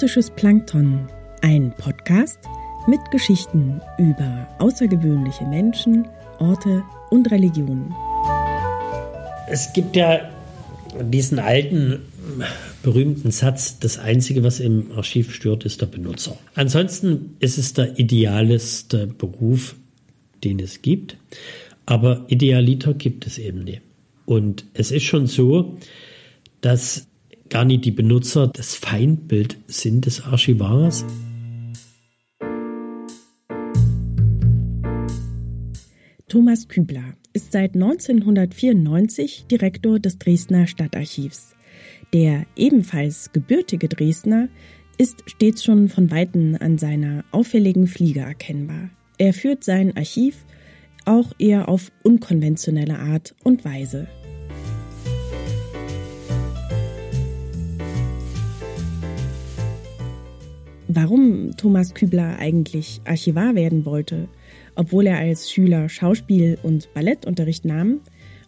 Akustisches Plankton, ein Podcast mit Geschichten über außergewöhnliche Menschen, Orte und Religionen. Es gibt ja diesen alten berühmten Satz, das Einzige, was im Archiv stört, ist der Benutzer. Ansonsten ist es der idealeste Beruf, den es gibt, aber Idealiter gibt es eben nicht. Und es ist schon so, dass gar nicht die Benutzer das Feindbild sind des Archivars. Thomas Kübler ist seit 1994 Direktor des Dresdner Stadtarchivs. Der ebenfalls gebürtige Dresdner ist stets schon von Weitem an seiner auffälligen Fliege erkennbar. Er führt sein Archiv auch eher auf unkonventionelle Art und Weise. Warum Thomas Kübler eigentlich Archivar werden wollte, obwohl er als Schüler Schauspiel und Ballettunterricht nahm,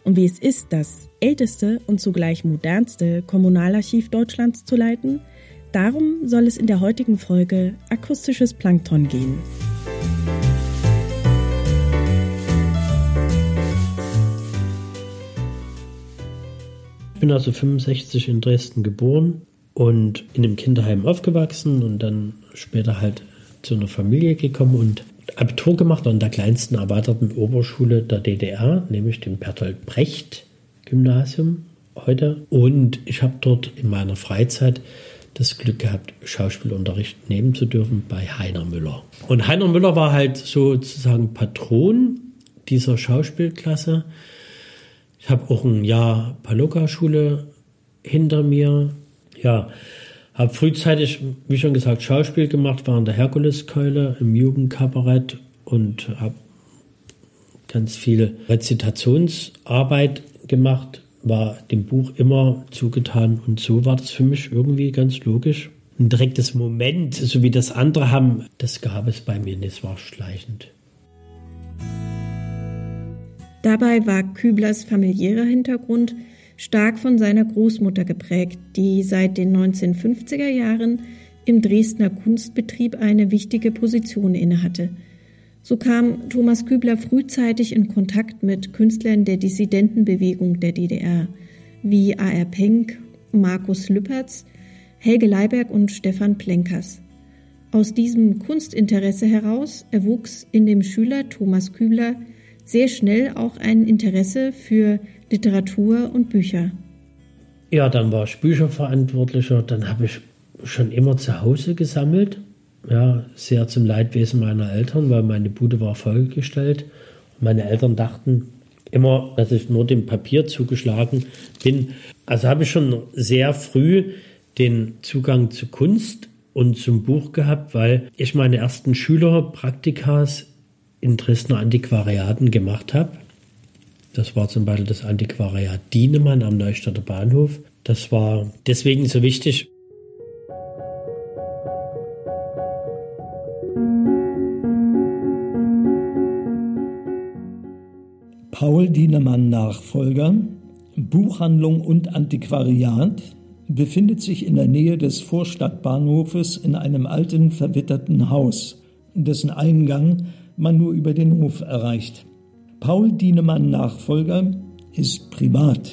und wie es ist, das älteste und zugleich modernste Kommunalarchiv Deutschlands zu leiten, darum soll es in der heutigen Folge Akustisches Plankton gehen. Ich bin also 65 in Dresden geboren und in einem Kinderheim aufgewachsen und dann später halt zu einer Familie gekommen und Abitur gemacht an der kleinsten erweiterten Oberschule der DDR, nämlich dem Bertolt Brecht Gymnasium heute. Und ich habe dort in meiner Freizeit das Glück gehabt, Schauspielunterricht nehmen zu dürfen bei Heiner Müller. Und Heiner Müller war halt sozusagen Patron dieser Schauspielklasse. Ich habe auch ein Jahr Paloka-Schule hinter mir ja, habe frühzeitig, wie schon gesagt, Schauspiel gemacht, war in der Herkuleskeule im Jugendkabarett und habe ganz viel Rezitationsarbeit gemacht, war dem Buch immer zugetan und so war das für mich irgendwie ganz logisch. Ein direktes Moment, so wie das andere haben, das gab es bei mir nicht, es war schleichend. Dabei war Küblers familiärer Hintergrund stark von seiner Großmutter geprägt, die seit den 1950er Jahren im Dresdner Kunstbetrieb eine wichtige Position innehatte. So kam Thomas Kübler frühzeitig in Kontakt mit Künstlern der Dissidentenbewegung der DDR, wie A.R. Penck, Markus Lüpertz, Helge Leiberg und Stefan Plenkers. Aus diesem Kunstinteresse heraus erwuchs in dem Schüler Thomas Kübler sehr schnell auch ein Interesse für Literatur und Bücher. Ja, dann war ich Bücherverantwortlicher. Dann habe ich schon immer zu Hause gesammelt. Ja, sehr zum Leidwesen meiner Eltern, weil meine Bude war vollgestellt. Meine Eltern dachten immer, dass ich nur dem Papier zugeschlagen bin. Also habe ich schon sehr früh den Zugang zu Kunst und zum Buch gehabt, weil ich meine ersten Schülerpraktikas in Dresdner Antiquariaten gemacht habe. Das war zum Beispiel das Antiquariat Dienemann am Neustadter Bahnhof. Das war deswegen so wichtig. Paul Dienemann Nachfolger, Buchhandlung und Antiquariat, befindet sich in der Nähe des Vorstadtbahnhofes in einem alten verwitterten Haus, dessen Eingang man nur über den Hof erreicht. Paul Dienemann Nachfolger ist privat.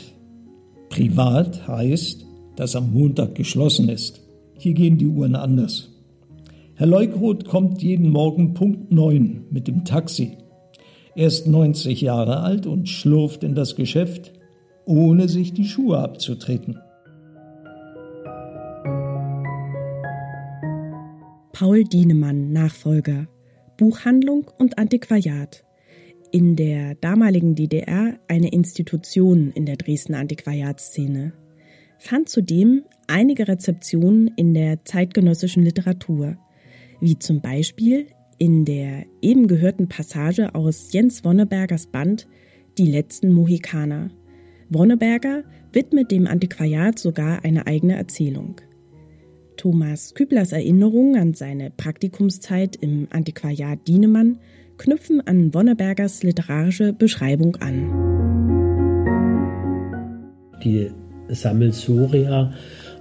Privat heißt, dass am Montag geschlossen ist. Hier gehen die Uhren anders. Herr Leukroth kommt jeden Morgen Punkt 9 mit dem Taxi. Er ist 90 Jahre alt und schlurft in das Geschäft, ohne sich die Schuhe abzutreten. Paul Dienemann, Nachfolger, Buchhandlung und Antiquariat in der damaligen DDR eine Institution in der Dresdner Antiquariatsszene, fand zudem einige Rezeptionen in der zeitgenössischen Literatur, wie zum Beispiel in der eben gehörten Passage aus Jens Wonnebergers Band Die letzten Mohikaner. Wonneberger widmet dem Antiquariat sogar eine eigene Erzählung. Thomas Küblers Erinnerung an seine Praktikumszeit im Antiquariat Dienemann knüpfen an Wonnebergers literarische Beschreibung an. Die Sammelsoria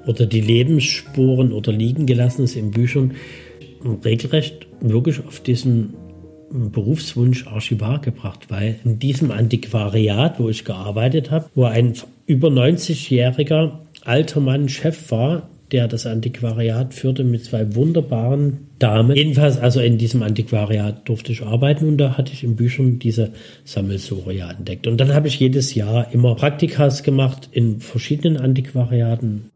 oder die Lebensspuren oder liegen gelassen ist in Büchern, regelrecht wirklich auf diesen Berufswunsch Archivar gebracht, weil in diesem Antiquariat, wo ich gearbeitet habe, wo ein über 90-jähriger alter Mann Chef war, der das Antiquariat führte mit zwei wunderbaren Damen. Jedenfalls, also in diesem Antiquariat durfte ich arbeiten und da hatte ich in Büchern diese Sammelsurier entdeckt. Und dann habe ich jedes Jahr immer Praktikas gemacht in verschiedenen Antiquariaten.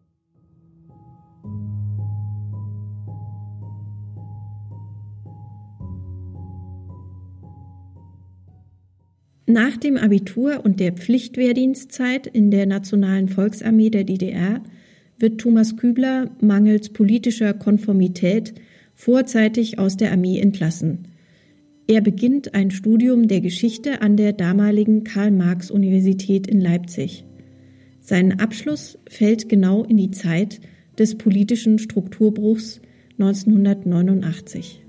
Nach dem Abitur und der Pflichtwehrdienstzeit in der Nationalen Volksarmee der DDR wird Thomas Kübler mangels politischer Konformität vorzeitig aus der Armee entlassen. Er beginnt ein Studium der Geschichte an der damaligen Karl-Marx-Universität in Leipzig. Sein Abschluss fällt genau in die Zeit des politischen Strukturbruchs 1989.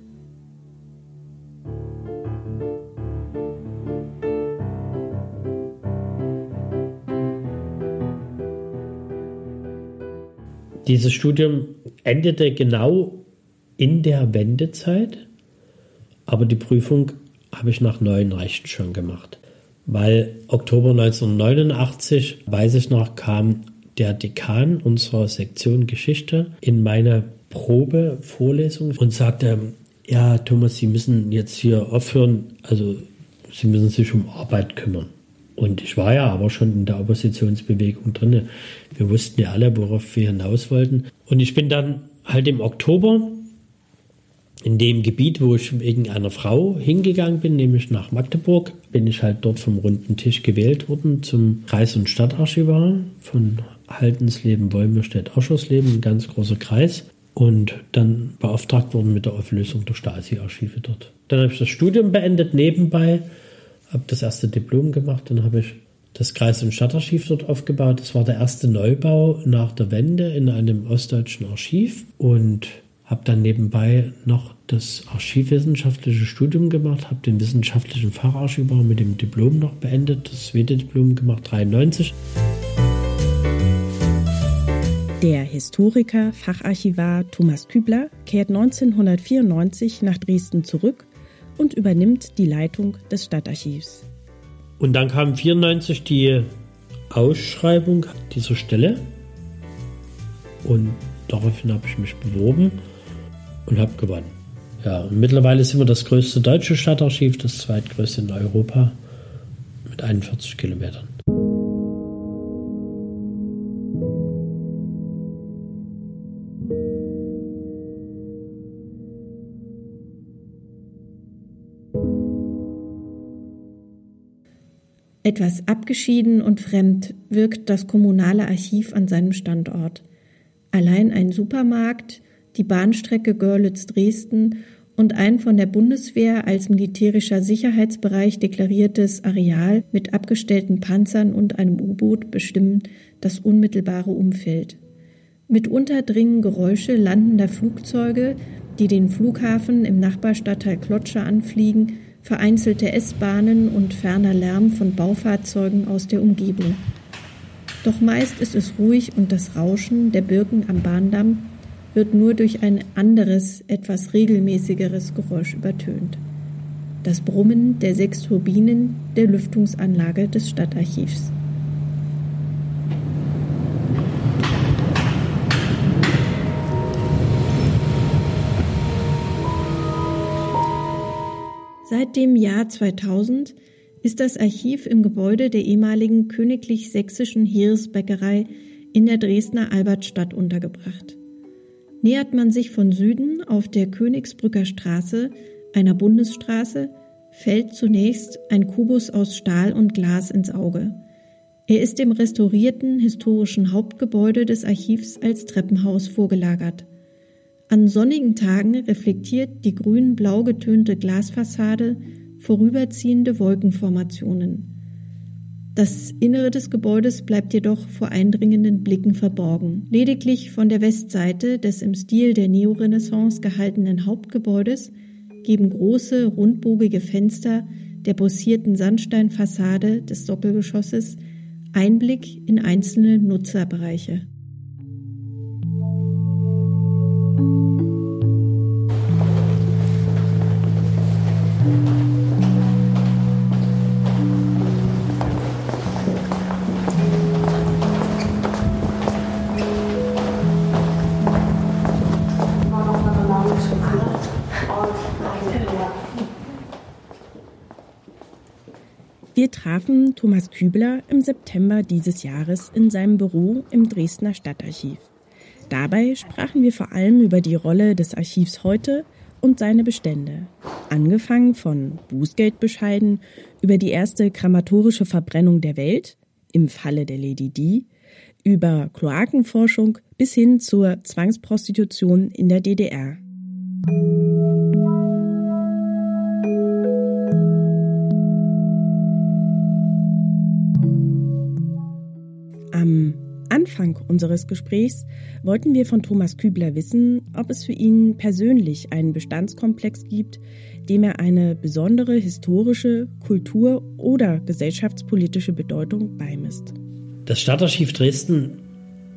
Dieses Studium endete genau in der Wendezeit, aber die Prüfung habe ich nach neuen Rechten schon gemacht. Weil Oktober 1989, weiß ich noch, kam der Dekan unserer Sektion Geschichte in meine Probevorlesung und sagte, ja, Thomas, Sie müssen jetzt hier aufhören, also Sie müssen sich um Arbeit kümmern. Und ich war ja aber schon in der Oppositionsbewegung drin. Wir wussten ja alle, worauf wir hinaus wollten. Und ich bin dann halt im Oktober in dem Gebiet, wo ich wegen einer Frau hingegangen bin, nämlich nach Magdeburg, bin ich halt dort vom runden Tisch gewählt worden zum Kreis- und Stadtarchivar von Haltensleben, Wolmirstedt, Oschersleben, ein ganz großer Kreis. Und dann beauftragt worden mit der Auflösung der Stasi-Archive dort. Dann habe ich das Studium beendet nebenbei habe das erste Diplom gemacht, dann habe ich das Kreis- und Stadtarchiv dort aufgebaut. Das war der erste Neubau nach der Wende in einem ostdeutschen Archiv und habe dann nebenbei noch das archivwissenschaftliche Studium gemacht, habe den wissenschaftlichen Facharchivar mit dem Diplom noch beendet, das zweite Diplom gemacht, 93. Der Historiker, Facharchivar Thomas Kübler kehrt 1994 nach Dresden zurück und übernimmt die Leitung des Stadtarchivs. Und dann kam 94 die Ausschreibung dieser Stelle und daraufhin habe ich mich beworben und habe gewonnen. Ja, und mittlerweile sind wir das größte deutsche Stadtarchiv, das zweitgrößte in Europa mit 41 Kilometern. Etwas abgeschieden und fremd wirkt das kommunale Archiv an seinem Standort. Allein ein Supermarkt, die Bahnstrecke Görlitz-Dresden und ein von der Bundeswehr als militärischer Sicherheitsbereich deklariertes Areal mit abgestellten Panzern und einem U-Boot bestimmen das unmittelbare Umfeld. Mitunter dringen Geräusche landender Flugzeuge, die den Flughafen im Nachbarstadtteil Klotscher anfliegen, vereinzelte S-Bahnen und ferner Lärm von Baufahrzeugen aus der Umgebung. Doch meist ist es ruhig und das Rauschen der Birken am Bahndamm wird nur durch ein anderes, etwas regelmäßigeres Geräusch übertönt. Das Brummen der sechs Turbinen der Lüftungsanlage des Stadtarchivs. Seit dem Jahr 2000 ist das Archiv im Gebäude der ehemaligen Königlich Sächsischen Heeresbäckerei in der Dresdner Albertstadt untergebracht. Nähert man sich von Süden auf der Königsbrücker Straße, einer Bundesstraße, fällt zunächst ein Kubus aus Stahl und Glas ins Auge. Er ist dem restaurierten historischen Hauptgebäude des Archivs als Treppenhaus vorgelagert. An sonnigen Tagen reflektiert die grün-blau getönte Glasfassade vorüberziehende Wolkenformationen. Das Innere des Gebäudes bleibt jedoch vor eindringenden Blicken verborgen. Lediglich von der Westseite des im Stil der Neorenaissance gehaltenen Hauptgebäudes geben große, rundbogige Fenster der bossierten Sandsteinfassade des Sockelgeschosses Einblick in einzelne Nutzerbereiche. Thomas Kübler im September dieses Jahres in seinem Büro im Dresdner Stadtarchiv. Dabei sprachen wir vor allem über die Rolle des Archivs heute und seine Bestände. Angefangen von Bußgeldbescheiden über die erste krematorische Verbrennung der Welt im Falle der Lady Di, über Kloakenforschung bis hin zur Zwangsprostitution in der DDR. Anfang unseres Gesprächs wollten wir von Thomas Kübler wissen, ob es für ihn persönlich einen Bestandskomplex gibt, dem er eine besondere historische, kultur- oder gesellschaftspolitische Bedeutung beimisst. Das Stadtarchiv Dresden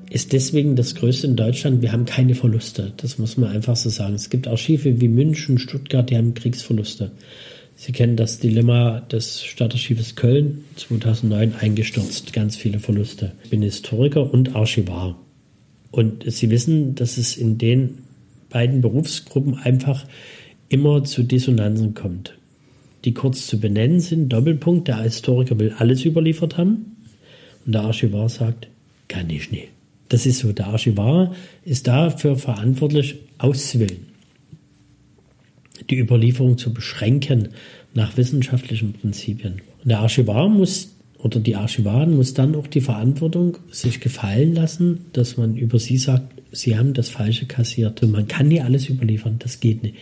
ist deswegen das größte in Deutschland. Wir haben keine Verluste. Das muss man einfach so sagen. Es gibt Archive wie München, Stuttgart, die haben Kriegsverluste. Sie kennen das Dilemma des Stadtarchives Köln 2009 eingestürzt, ganz viele Verluste. Ich bin Historiker und Archivar. Und Sie wissen, dass es in den beiden Berufsgruppen einfach immer zu Dissonanzen kommt, die kurz zu benennen sind. Doppelpunkt, der Historiker will alles überliefert haben und der Archivar sagt, kann ich nicht. Das ist so, der Archivar ist dafür verantwortlich, auszuwählen die Überlieferung zu beschränken nach wissenschaftlichen Prinzipien. Und der Archivar muss oder die Archivaren muss dann auch die Verantwortung sich gefallen lassen, dass man über sie sagt, sie haben das Falsche kassiert. Und man kann nie alles überliefern, das geht nicht.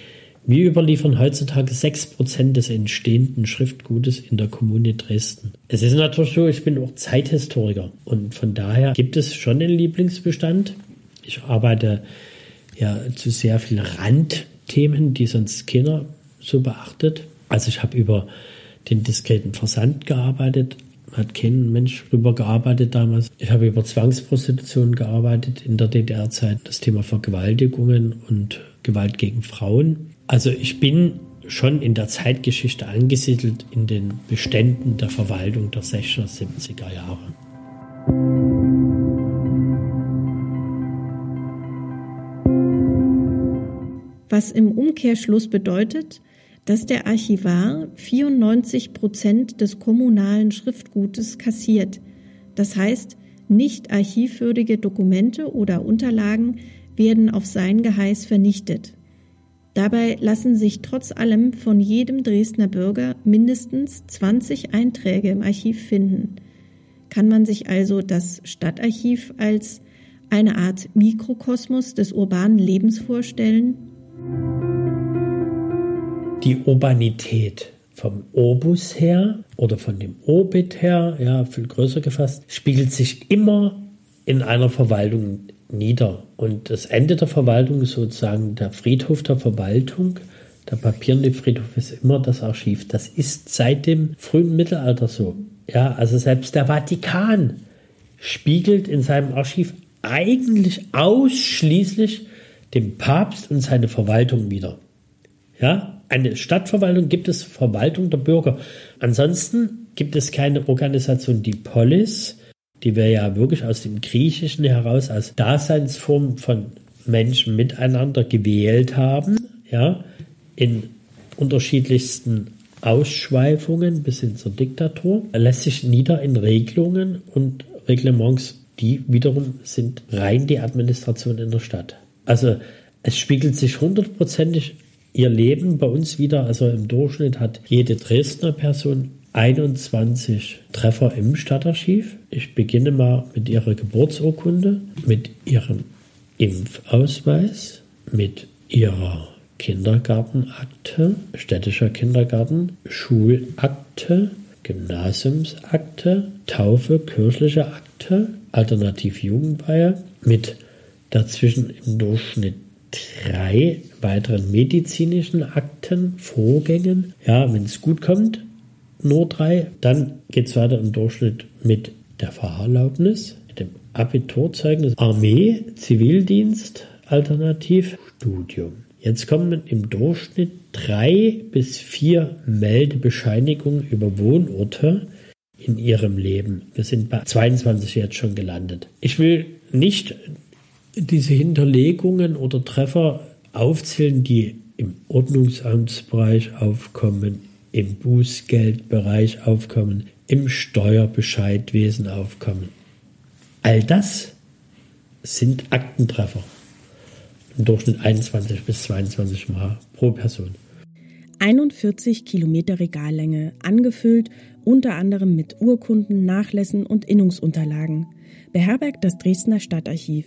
Wir überliefern heutzutage 6% des entstehenden Schriftgutes in der Kommune Dresden. Es ist natürlich so, ich bin auch Zeithistoriker und von daher gibt es schon einen Lieblingsbestand. Ich arbeite ja zu sehr viel Rand Themen, die sonst keiner so beachtet. Also ich habe über den diskreten Versand gearbeitet, hat kein Mensch drüber gearbeitet damals. Ich habe über Zwangsprostitution gearbeitet in der DDR-Zeit, das Thema Vergewaltigungen und Gewalt gegen Frauen. Also ich bin schon in der Zeitgeschichte angesiedelt in den Beständen der Verwaltung der 60er, 70er Jahre. Was im Umkehrschluss bedeutet, dass der Archivar 94 Prozent des kommunalen Schriftgutes kassiert. Das heißt, nicht archivwürdige Dokumente oder Unterlagen werden auf sein Geheiß vernichtet. Dabei lassen sich trotz allem von jedem Dresdner Bürger mindestens 20 Einträge im Archiv finden. Kann man sich also das Stadtarchiv als eine Art Mikrokosmos des urbanen Lebens vorstellen? Die Urbanität vom Obus her oder von dem Obit her, ja, viel größer gefasst, spiegelt sich immer in einer Verwaltung nieder. Und das Ende der Verwaltung ist sozusagen der Friedhof der Verwaltung. Der papierne Friedhof ist immer das Archiv. Das ist seit dem frühen Mittelalter so. Ja, also selbst der Vatikan spiegelt in seinem Archiv eigentlich ausschließlich dem Papst und seine Verwaltung wieder. Ja, eine Stadtverwaltung gibt es Verwaltung der Bürger. Ansonsten gibt es keine Organisation, die Polis, die wir ja wirklich aus dem Griechischen heraus als Daseinsform von Menschen miteinander gewählt haben, ja, in unterschiedlichsten Ausschweifungen bis hin zur Diktatur, lässt sich nieder in Regelungen und Reglements, die wiederum sind rein die Administration in der Stadt. Also es spiegelt sich hundertprozentig ihr Leben bei uns wieder. Also im Durchschnitt hat jede Dresdner Person 21 Treffer im Stadtarchiv. Ich beginne mal mit ihrer Geburtsurkunde, mit ihrem Impfausweis, mit ihrer Kindergartenakte, städtischer Kindergarten, Schulakte, Gymnasiumsakte, Taufe, kirchliche Akte, Alternativ Jugendweihe, mit dazwischen im Durchschnitt drei weiteren medizinischen Akten, Vorgängen. Ja, wenn es gut kommt, nur drei. Dann geht es weiter im Durchschnitt mit der Fahrerlaubnis, mit dem Abiturzeugnis, Armee, Zivildienst, Alternativ, Studium. Jetzt kommen im Durchschnitt drei bis vier Meldebescheinigungen über Wohnorte in ihrem Leben. Wir sind bei 22 jetzt schon gelandet. Ich will nicht diese Hinterlegungen oder Treffer aufzählen, die im Ordnungsamtsbereich aufkommen, im Bußgeldbereich aufkommen, im Steuerbescheidwesen aufkommen. All das sind Aktentreffer. Im Durchschnitt 21 bis 22 Mal pro Person. 41 Kilometer Regallänge, angefüllt unter anderem mit Urkunden, Nachlässen und Innungsunterlagen, beherbergt das Dresdner Stadtarchiv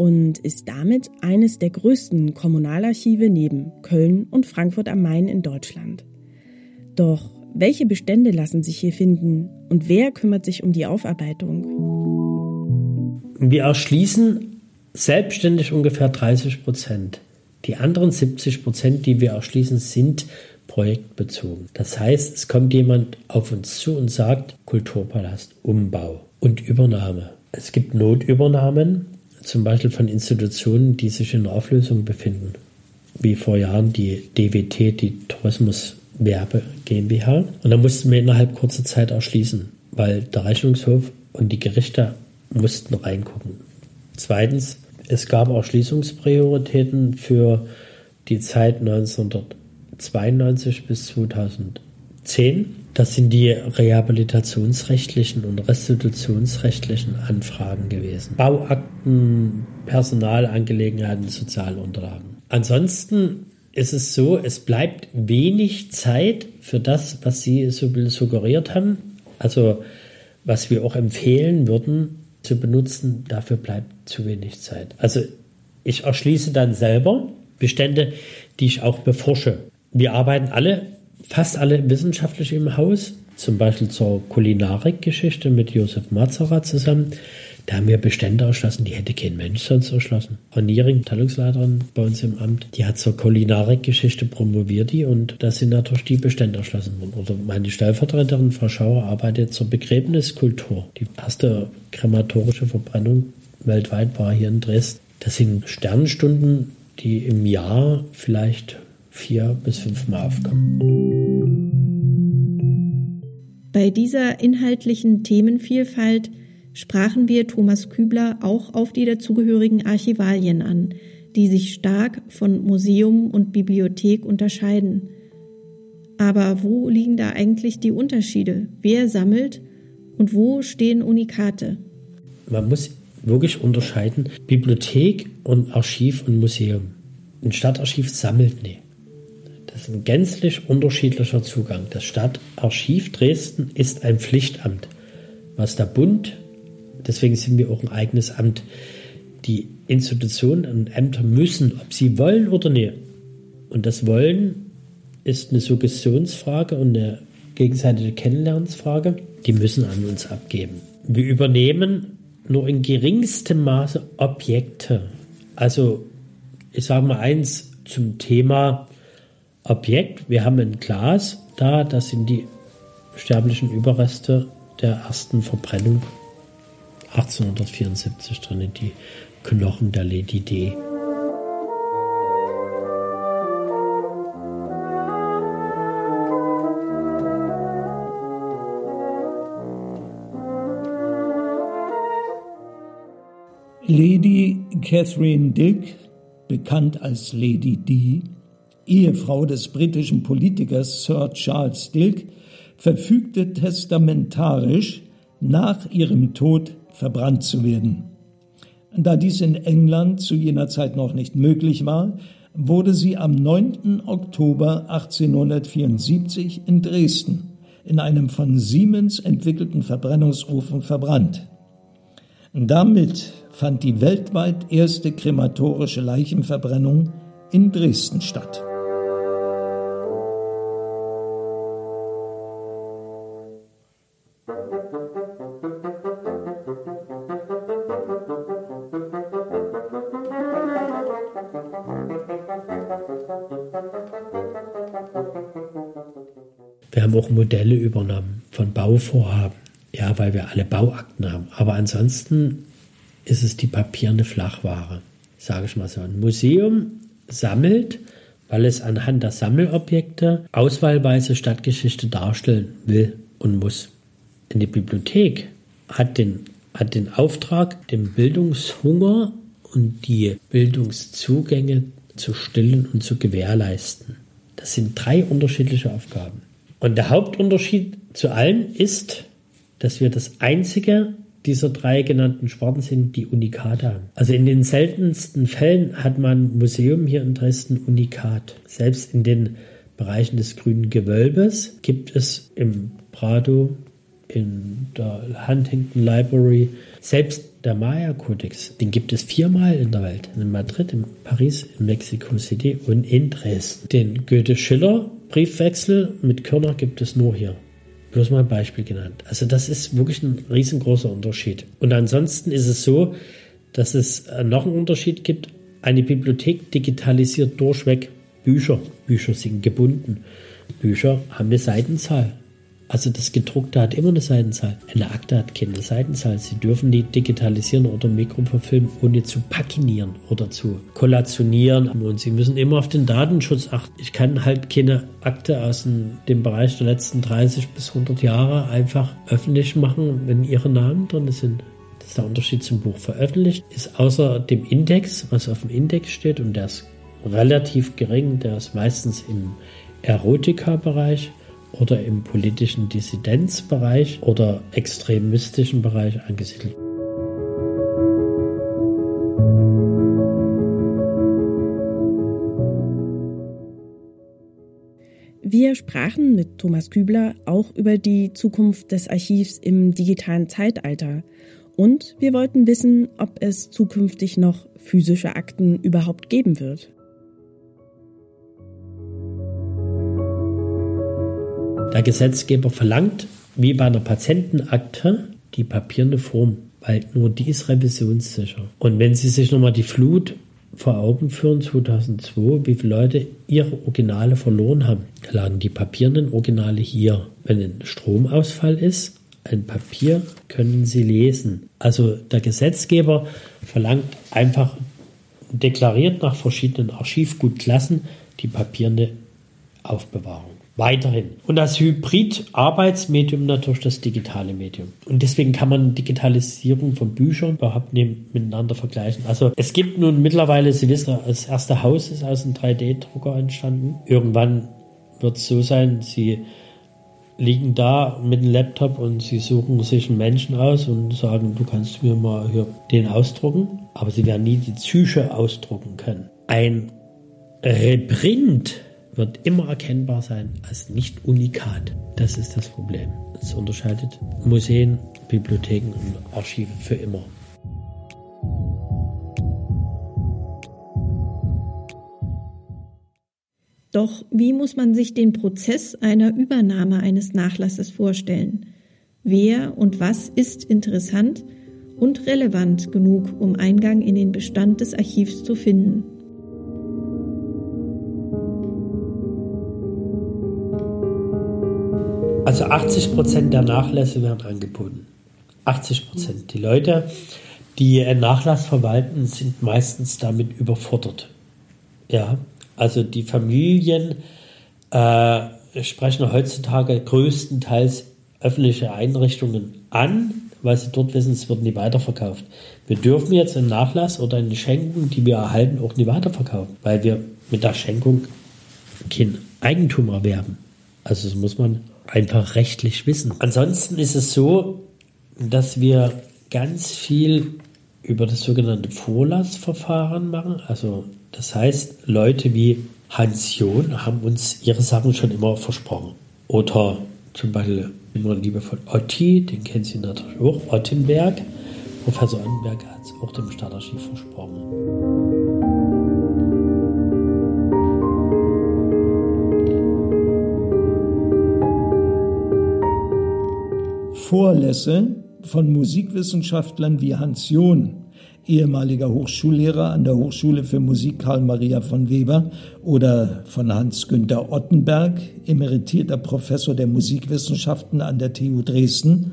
und ist damit eines der größten Kommunalarchive neben Köln und Frankfurt am Main in Deutschland. Doch welche Bestände lassen sich hier finden und wer kümmert sich um die Aufarbeitung? Wir erschließen selbstständig ungefähr 30 Prozent. Die anderen 70 Prozent, die wir erschließen, sind projektbezogen. Das heißt, es kommt jemand auf uns zu und sagt Kulturpalast, Umbau und Übernahme. Es gibt Notübernahmen, zum Beispiel von Institutionen, die sich in Auflösung befinden, wie vor Jahren die DWT, die Tourismus Werbe GmbH. Und da mussten wir innerhalb kurzer Zeit erschließen, weil der Rechnungshof und die Gerichte mussten reingucken. Zweitens, es gab auch Schließungsprioritäten für die Zeit 1992 bis 2010. Das sind die rehabilitationsrechtlichen und restitutionsrechtlichen Anfragen gewesen. Bauakten, Personalangelegenheiten, Sozialunterlagen. Ansonsten ist es so, es bleibt wenig Zeit für das, was Sie suggeriert haben. Also was wir auch empfehlen würden zu benutzen, dafür bleibt zu wenig Zeit. Also ich erschließe dann selber Bestände, die ich auch beforsche. Wir arbeiten alle, fast alle wissenschaftlich im Haus, zum Beispiel zur Kulinarikgeschichte mit Josef Mazerat zusammen. Da haben wir Bestände erschlossen, die hätte kein Mensch sonst erschlossen. Frau Niering, Teilungsleiterin bei uns im Amt, die hat zur Kulinarikgeschichte promoviert die und da sind natürlich die Bestände erschlossen worden. Oder meine Stellvertreterin, Frau Schauer, arbeitet zur Begräbniskultur. Die erste krematorische Verbrennung weltweit war hier in Dresden. Das sind Sternstunden, die im Jahr vielleicht vier bis fünf Mal aufkommen. Bei dieser inhaltlichen Themenvielfalt sprachen wir Thomas Kübler auch auf die dazugehörigen Archivalien an, die sich stark von Museum und Bibliothek unterscheiden. Aber wo liegen da eigentlich die Unterschiede? Wer sammelt und wo stehen Unikate? Man muss wirklich unterscheiden Bibliothek und Archiv und Museum. Ein Stadtarchiv sammelt nicht. Ist ein gänzlich unterschiedlicher Zugang. Das Stadtarchiv Dresden ist ein Pflichtamt, was der Bund Deswegen sind wir auch ein eigenes Amt. Die Institutionen und Ämter müssen, ob sie wollen oder nicht, und das Wollen ist eine Suggestionsfrage und eine gegenseitige Kennenlernensfrage, die müssen an uns abgeben. Wir übernehmen nur in geringstem Maße Objekte. Also ich sage mal eins zum Thema Objekt. Wir haben ein Glas da, das sind die sterblichen Überreste der ersten Verbrennung 1874 drin, die Knochen der Lady D. Lady Catherine Dilk, bekannt als Lady D, Ehefrau des britischen Politikers Sir Charles Dilk, verfügte testamentarisch nach ihrem Tod verbrannt zu werden. Da dies in England zu jener Zeit noch nicht möglich war, wurde sie am 9. Oktober 1874 in Dresden in einem von Siemens entwickelten Verbrennungsofen verbrannt. Damit fand die weltweit erste krematorische Leichenverbrennung in Dresden statt. Wir haben auch Modelle übernommen von Bauvorhaben, ja, weil wir alle Bauakten haben. Aber ansonsten ist es die papierne Flachware, sage ich mal so. Ein Museum sammelt, weil es anhand der Sammelobjekte auswahlweise Stadtgeschichte darstellen will und muss. Eine Bibliothek hat den, hat den Auftrag, den Bildungshunger und die Bildungszugänge zu stillen und zu gewährleisten. Das sind drei unterschiedliche Aufgaben. Und der Hauptunterschied zu allen ist, dass wir das einzige dieser drei genannten Sparten sind, die Unikate haben. Also in den seltensten Fällen hat man Museum hier in Dresden Unikat. Selbst in den Bereichen des grünen Gewölbes gibt es im Prado, in der Huntington Library, selbst der Maya-Kodex, den gibt es viermal in der Welt. In Madrid, in Paris, in Mexico City und in Dresden. Den Goethe-Schiller-Briefwechsel mit Körner gibt es nur hier. Bloß mal ein Beispiel genannt. Also das ist wirklich ein riesengroßer Unterschied. Und ansonsten ist es so, dass es äh, noch einen Unterschied gibt. Eine Bibliothek digitalisiert durchweg Bücher. Bücher sind gebunden. Bücher haben eine Seitenzahl. Also das gedruckte hat immer eine Seitenzahl. Eine Akte hat keine Seitenzahl. Sie dürfen die digitalisieren oder mikroverfilmen, ohne zu pakinieren oder zu kollationieren. Und Sie müssen immer auf den Datenschutz achten. Ich kann halt keine Akte aus dem Bereich der letzten 30 bis 100 Jahre einfach öffentlich machen, wenn Ihre Namen drin sind. Das ist der Unterschied zum Buch. Veröffentlicht ist außer dem Index, was auf dem Index steht, und der ist relativ gering, der ist meistens im Erotika-Bereich oder im politischen Dissidenzbereich oder extremistischen Bereich angesiedelt. Wir sprachen mit Thomas Kübler auch über die Zukunft des Archivs im digitalen Zeitalter und wir wollten wissen, ob es zukünftig noch physische Akten überhaupt geben wird. Der Gesetzgeber verlangt, wie bei einer Patientenakte, die papierne Form, weil nur die ist revisionssicher. Und wenn Sie sich nochmal die Flut vor Augen führen, 2002, wie viele Leute ihre Originale verloren haben, da lagen die papierenden Originale hier. Wenn ein Stromausfall ist, ein Papier können Sie lesen. Also der Gesetzgeber verlangt einfach deklariert nach verschiedenen Archivgutklassen die papierende Aufbewahrung weiterhin. Und als Hybrid-Arbeitsmedium natürlich das digitale Medium. Und deswegen kann man Digitalisierung von Büchern überhaupt nicht miteinander vergleichen. Also es gibt nun mittlerweile, Sie wissen, das erste Haus ist aus einem 3D-Drucker entstanden. Irgendwann wird es so sein, Sie liegen da mit dem Laptop und sie suchen sich einen Menschen aus und sagen, du kannst mir mal hier den ausdrucken, aber sie werden nie die Psyche ausdrucken können. Ein Reprint wird immer erkennbar sein als nicht unikat. Das ist das Problem. Es unterscheidet Museen, Bibliotheken und Archive für immer. Doch wie muss man sich den Prozess einer Übernahme eines Nachlasses vorstellen? Wer und was ist interessant und relevant genug, um Eingang in den Bestand des Archivs zu finden? Also 80 Prozent der Nachlässe werden angeboten. 80 Prozent. Die Leute, die einen Nachlass verwalten, sind meistens damit überfordert. Ja, also die Familien äh, sprechen heutzutage größtenteils öffentliche Einrichtungen an, weil sie dort wissen, es wird nie weiterverkauft. Wir dürfen jetzt einen Nachlass oder eine Schenkung, die wir erhalten, auch nie weiterverkaufen, weil wir mit der Schenkung kein Eigentum erwerben. Also das muss man einfach rechtlich wissen. Ansonsten ist es so, dass wir ganz viel über das sogenannte Vorlassverfahren machen. Also das heißt, Leute wie Hans John haben uns ihre Sachen schon immer versprochen. Oder zum Beispiel immer liebevoll Otti, den kennen Sie natürlich auch, Ottenberg. Professor Ottenberg hat es auch dem Stadtarchiv versprochen. Vorlässe von Musikwissenschaftlern wie Hans John, ehemaliger Hochschullehrer an der Hochschule für Musik Karl Maria von Weber, oder von Hans-Günther Ottenberg, emeritierter Professor der Musikwissenschaften an der TU Dresden,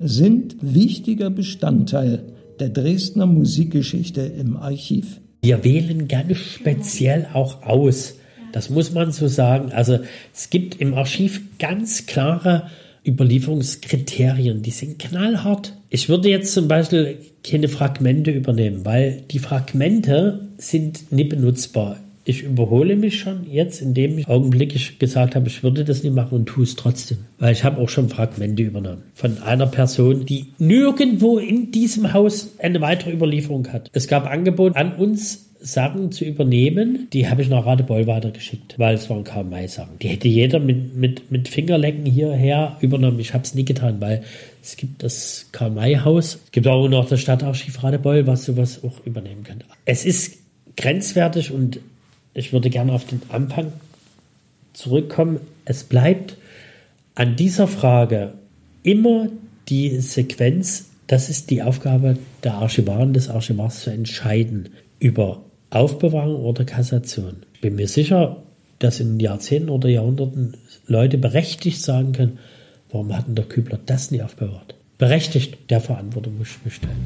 sind wichtiger Bestandteil der Dresdner Musikgeschichte im Archiv. Wir wählen ganz speziell auch aus. Das muss man so sagen. Also es gibt im Archiv ganz klare Überlieferungskriterien, die sind knallhart. Ich würde jetzt zum Beispiel keine Fragmente übernehmen, weil die Fragmente sind nicht benutzbar. ich überhole mich schon jetzt, indem ich augenblicklich gesagt habe, ich würde das nicht machen und tue es trotzdem. Weil ich habe auch schon Fragmente übernommen von einer Person, die nirgendwo in diesem Haus eine weitere Überlieferung hat. Es gab Angebot an uns, Sachen zu übernehmen, die habe ich nach Radebeul weitergeschickt, weil es waren kaum Mai-Sachen. Die hätte jeder mit, mit, mit Fingerlecken hierher übernommen. Ich habe es nie getan, weil es gibt das Karl-May-Haus. Es gibt auch noch das Stadtarchiv Radebeul, was sowas auch übernehmen könnte. Es ist grenzwertig und ich würde gerne auf den Anfang zurückkommen. Es bleibt an dieser Frage immer die Sequenz, das ist die Aufgabe der Archivaren des Archivars zu entscheiden über Aufbewahrung oder Kassation. Ich bin mir sicher, dass in Jahrzehnten oder Jahrhunderten Leute berechtigt sagen können, warum hat denn der Kübler das nie aufbewahrt? Berechtigt, der Verantwortung muss ich mich stellen.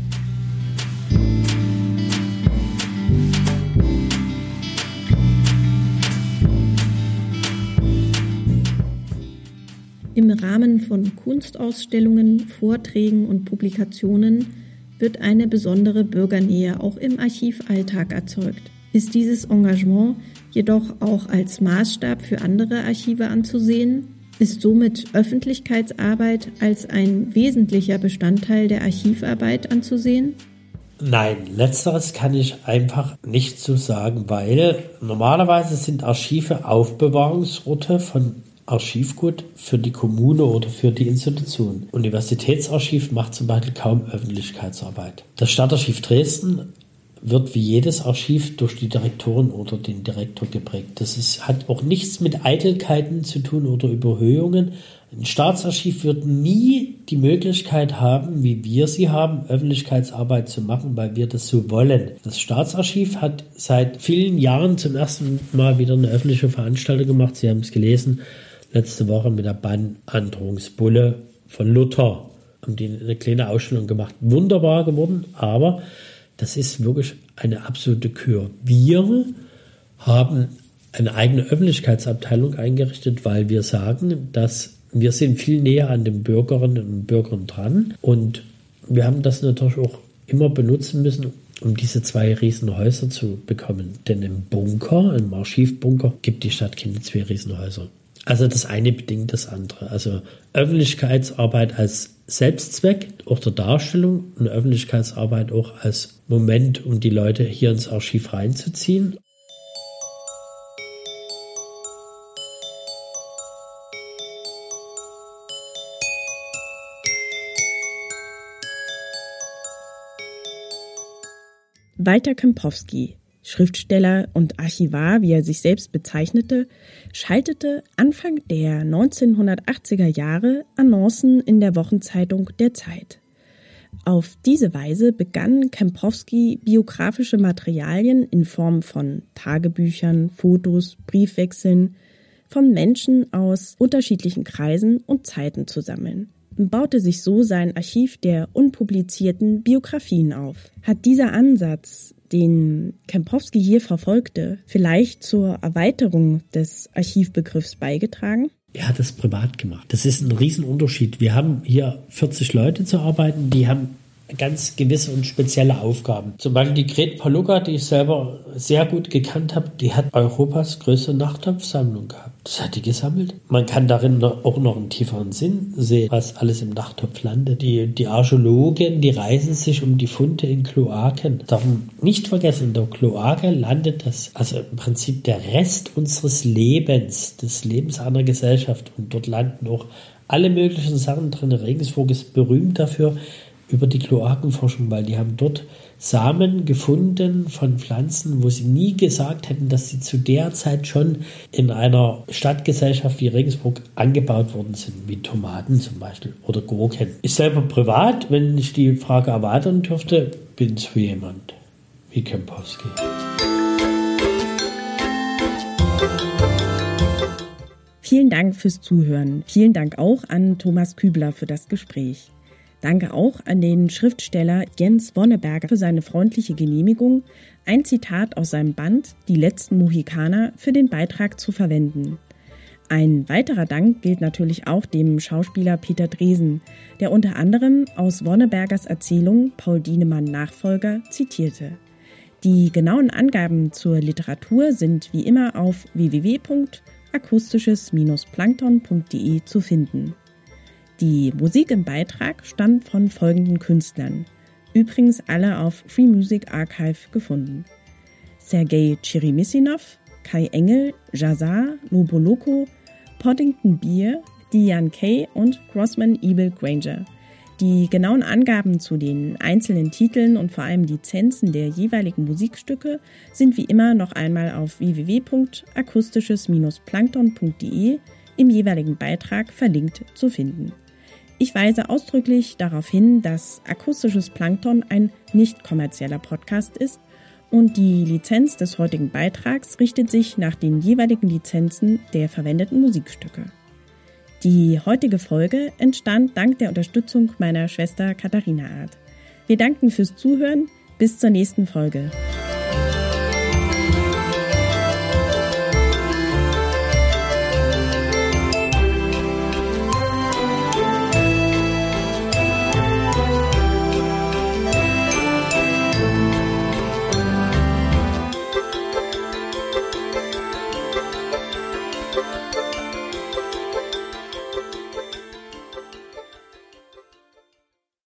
Im Rahmen von Kunstausstellungen, Vorträgen und Publikationen wird eine besondere Bürgernähe auch im Archivalltag erzeugt. Ist dieses Engagement jedoch auch als Maßstab für andere Archive anzusehen? Ist somit Öffentlichkeitsarbeit als ein wesentlicher Bestandteil der Archivarbeit anzusehen? Nein, letzteres kann ich einfach nicht so sagen, weil normalerweise sind Archive Aufbewahrungsorte von Archivgut für die Kommune oder für die Institution. Universitätsarchiv macht zum Beispiel kaum Öffentlichkeitsarbeit. Das Stadtarchiv Dresden wird wie jedes Archiv durch die Direktoren oder den Direktor geprägt. Das ist, hat auch nichts mit Eitelkeiten zu tun oder Überhöhungen. Ein Staatsarchiv wird nie die Möglichkeit haben, wie wir sie haben, Öffentlichkeitsarbeit zu machen, weil wir das so wollen. Das Staatsarchiv hat seit vielen Jahren zum ersten Mal wieder eine öffentliche Veranstaltung gemacht. Sie haben es gelesen letzte Woche mit der Bannandrohungsbulle von Luther. Haben die eine kleine Ausstellung gemacht. Wunderbar geworden, aber das ist wirklich eine absolute Kür. Wir haben eine eigene Öffentlichkeitsabteilung eingerichtet, weil wir sagen, dass wir sind viel näher an den Bürgerinnen und Bürgern dran und wir haben das natürlich auch immer benutzen müssen, um diese zwei Riesenhäuser zu bekommen. Denn im Bunker, im Archivbunker, gibt die Stadt keine zwei Riesenhäuser. Also das eine bedingt das andere. Also Öffentlichkeitsarbeit als Selbstzweck auch der Darstellung und Öffentlichkeitsarbeit auch als Moment, um die Leute hier ins Archiv reinzuziehen. Walter Kempowski Schriftsteller und Archivar, wie er sich selbst bezeichnete, schaltete Anfang der 1980er Jahre Annoncen in der Wochenzeitung Der Zeit. Auf diese Weise begann Kempowski biografische Materialien in Form von Tagebüchern, Fotos, Briefwechseln von Menschen aus unterschiedlichen Kreisen und Zeiten zu sammeln baute sich so sein Archiv der unpublizierten Biografien auf. Hat dieser Ansatz den Kempowski hier verfolgte, vielleicht zur Erweiterung des Archivbegriffs beigetragen? Er hat es privat gemacht. Das ist ein Riesenunterschied. Wir haben hier 40 Leute zu arbeiten, die haben ganz gewisse und spezielle Aufgaben. Zum Beispiel die Gret Paluga, die ich selber sehr gut gekannt habe, die hat Europas größte Nachttopfsammlung gehabt. Das hat die gesammelt. Man kann darin auch noch einen tieferen Sinn sehen, was alles im Nachttopf landet. Die, die Archäologen, die reisen sich um die Funde in Kloaken. Darf man nicht vergessen, in der Kloake landet das, also im Prinzip der Rest unseres Lebens, des Lebens einer Gesellschaft. Und dort landen auch alle möglichen Sachen drin. Regensburg ist berühmt dafür, über die Kloakenforschung, weil die haben dort Samen gefunden von Pflanzen, wo sie nie gesagt hätten, dass sie zu der Zeit schon in einer Stadtgesellschaft wie Regensburg angebaut worden sind, wie Tomaten zum Beispiel oder Gurken. Ich selber privat, wenn ich die Frage erweitern dürfte, bin so jemand wie Kempowski. Vielen Dank fürs Zuhören. Vielen Dank auch an Thomas Kübler für das Gespräch. Danke auch an den Schriftsteller Jens Wonneberger für seine freundliche Genehmigung, ein Zitat aus seinem Band Die letzten Mohikaner für den Beitrag zu verwenden. Ein weiterer Dank gilt natürlich auch dem Schauspieler Peter Dresen, der unter anderem aus Wonnebergers Erzählung Paul Dienemann Nachfolger zitierte. Die genauen Angaben zur Literatur sind wie immer auf www.akustisches-plankton.de zu finden. Die Musik im Beitrag stammt von folgenden Künstlern, übrigens alle auf Free Music Archive gefunden. Sergei Chirimissinov, Kai Engel, Jazar, Loboloko, Poddington Beer, Diane Kay und Crossman Evil Granger. Die genauen Angaben zu den einzelnen Titeln und vor allem Lizenzen der jeweiligen Musikstücke sind wie immer noch einmal auf www.akustisches-plankton.de im jeweiligen Beitrag verlinkt zu finden. Ich weise ausdrücklich darauf hin, dass Akustisches Plankton ein nicht kommerzieller Podcast ist und die Lizenz des heutigen Beitrags richtet sich nach den jeweiligen Lizenzen der verwendeten Musikstücke. Die heutige Folge entstand dank der Unterstützung meiner Schwester Katharina Art. Wir danken fürs Zuhören. Bis zur nächsten Folge.